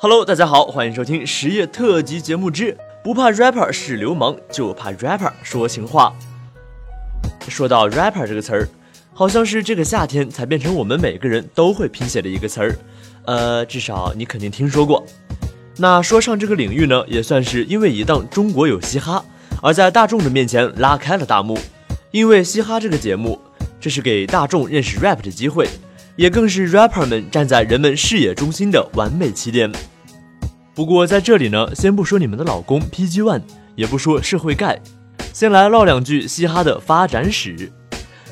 Hello，大家好，欢迎收听十月特辑节目之不怕 rapper 是流氓，就怕 rapper 说情话。说到 rapper 这个词儿，好像是这个夏天才变成我们每个人都会拼写的一个词儿，呃，至少你肯定听说过。那说唱这个领域呢，也算是因为一档《中国有嘻哈》而在大众的面前拉开了大幕。因为嘻哈这个节目，这是给大众认识 rap 的机会。也更是 rapper 们站在人们视野中心的完美起点。不过在这里呢，先不说你们的老公 PG One，也不说社会盖，先来唠两句嘻哈的发展史。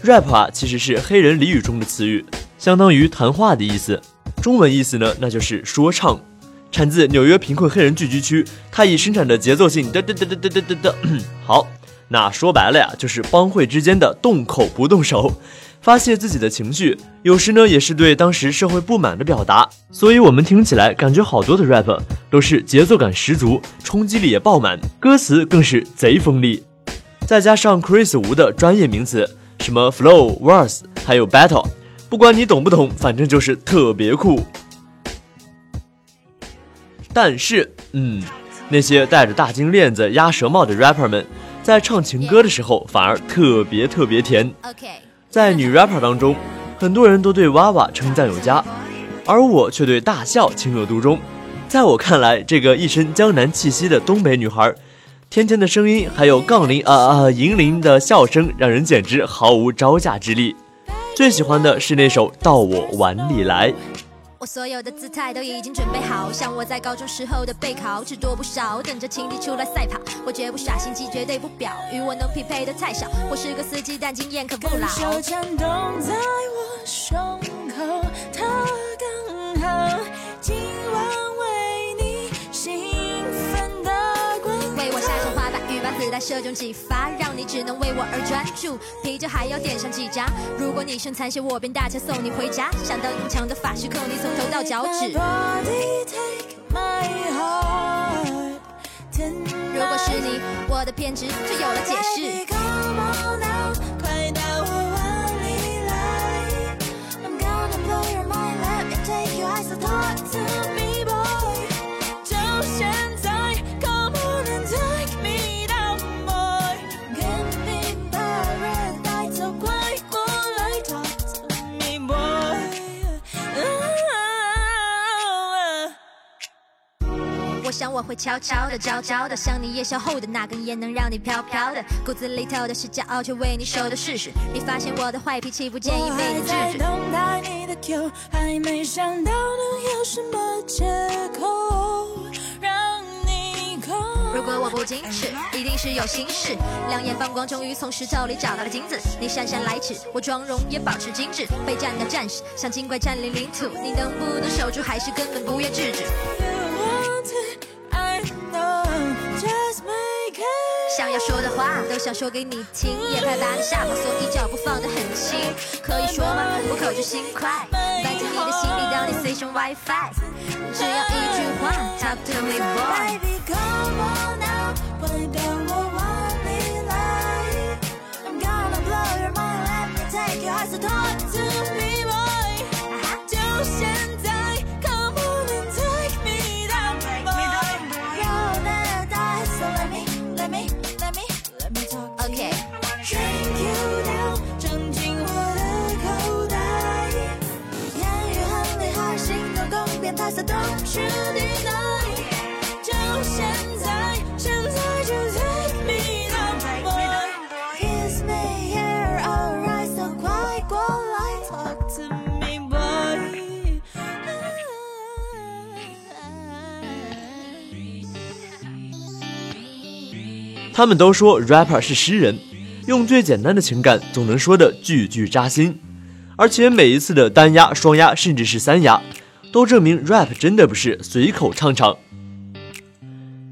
rap 啊，其实是黑人俚语中的词语，相当于谈话的意思。中文意思呢，那就是说唱，产自纽约贫困黑人聚居区，它以生产的节奏性嘚嘚嘚嘚嘚嘚嘚。好，那说白了呀，就是帮会之间的动口不动手。发泄自己的情绪，有时呢也是对当时社会不满的表达，所以我们听起来感觉好多的 rap 都是节奏感十足，冲击力也爆满，歌词更是贼锋利，再加上 Chris Wu 的专业名词，什么 flow、verse，还有 battle，不管你懂不懂，反正就是特别酷。但是，嗯，那些戴着大金链子、鸭舌帽的 rapper 们，在唱情歌的时候反而特别特别甜。在女 rapper 当中，很多人都对娃娃称赞有加，而我却对大笑情有独钟。在我看来，这个一身江南气息的东北女孩，甜甜的声音，还有杠铃啊啊银铃的笑声，让人简直毫无招架之力。最喜欢的是那首《到我碗里来》。我所有的姿态都已经准备好，像我在高中时候的备考，只多不少，等着情敌出来赛跑。我绝不耍心机，绝对不表，与我能匹配的太少。我是个司机，但经验可不老。手颤动在我胸口，射中几发，让你只能为我而专注。啤酒还要点上几扎，如果你剩残血，我便大车送你回家。想当永强的法师，扣你从头到脚趾。如果是你，我的偏执就有了解释。想我会悄悄的、悄悄的，想你夜宵后的那根烟，能让你飘飘的。骨子里头的是骄傲，却为你受的试试。你发现我的坏脾气，不建议被你制止。等待你的 Q，还没想到能有什么借口让你空。如果我不矜持，一定是有心事。两眼放光，终于从石头里找到了金子。你姗姗来迟，我妆容也保持精致。备战的战士，像精怪占领领土，你能不能守住，还是根本不愿制止？想要说的话都想说给你听，也怕把你吓跑，所以脚步放得很轻。可以说吗？我口直心快，搬进你的心里，当你随身 WiFi。只要一句话，Talk to me boy。他们都说 rapper 是诗人，用最简单的情感总能说的句句扎心，而且每一次的单押、双押，甚至是三押，都证明 rap 真的不是随口唱唱。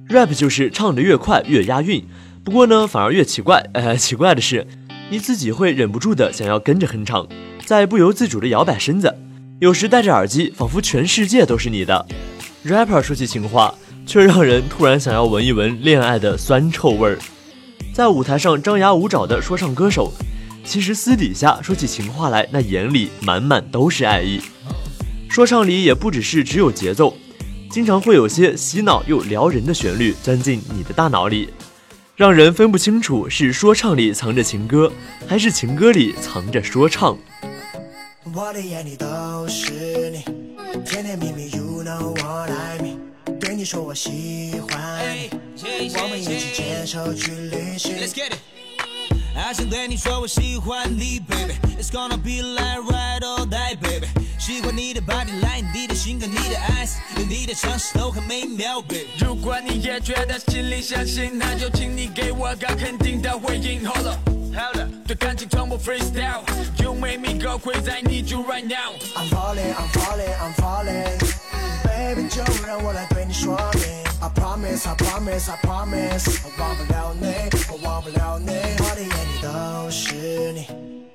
rap 就是唱得越快越押韵，不过呢，反而越奇怪。呃，奇怪的是，你自己会忍不住的想要跟着哼唱，在不由自主的摇摆身子，有时戴着耳机，仿佛全世界都是你的。rapper 说起情话。却让人突然想要闻一闻恋爱的酸臭味儿。在舞台上张牙舞爪的说唱歌手，其实私底下说起情话来，那眼里满满都是爱意。说唱里也不只是只有节奏，经常会有些洗脑又撩人的旋律钻进你的大脑里，让人分不清楚是说唱里藏着情歌，还是情歌里藏着说唱。我的眼里都是你，甜甜蜜蜜，You know what I mean。对你说我喜欢你，我们一起牵手去旅行。I 想对你说我喜欢你，baby。It's gonna be like ride or die, baby。喜欢你的 body line，你的性格，你的 eyes，有你的城市都很美妙，baby。如果你也觉得心里相信，那就请你给我个肯定的回应。Hold up，对感情从不 freestyle。You make me go crazy, I need you right now。I'm falling, I'm falling, I'm falling。Baby，就让我来对你说明。I promise, I promise, I promise。我忘不了你，我忘不了你。我的眼里都是你，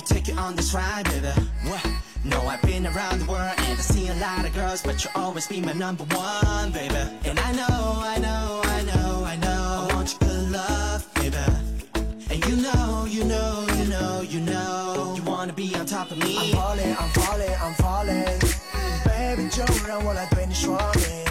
me take you on this ride, baby. What? No, I've been around the world and I see a lot of girls, but you'll always be my number one, baby. And I know, I know, I know, I know, I want your good love, baby. And you know, you know, you know, you know, you wanna be on top of me. I'm falling, I'm falling, I'm falling. Baby，就让我来对你说明。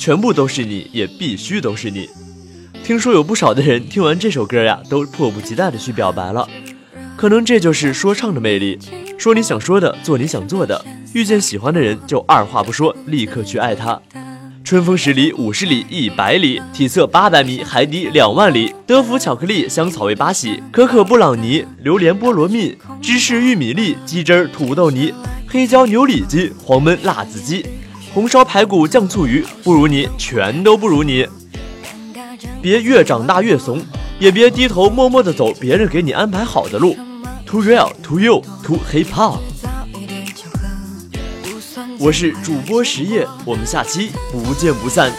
全部都是你，也必须都是你。听说有不少的人听完这首歌呀，都迫不及待的去表白了。可能这就是说唱的魅力，说你想说的，做你想做的。遇见喜欢的人，就二话不说，立刻去爱他。春风十里，五十里，一百里，体测八百米，海底两万里。德芙巧克力，香草味八喜，可可布朗尼，榴莲菠萝蜜，芝士玉米粒，鸡汁儿土豆泥，黑椒牛里脊，黄焖辣子鸡。红烧排骨酱醋鱼，不如你，全都不如你。别越长大越怂，也别低头默默的走别人给你安排好的路。Too real, to you, too hip hop。我是主播实业，我们下期不见不散。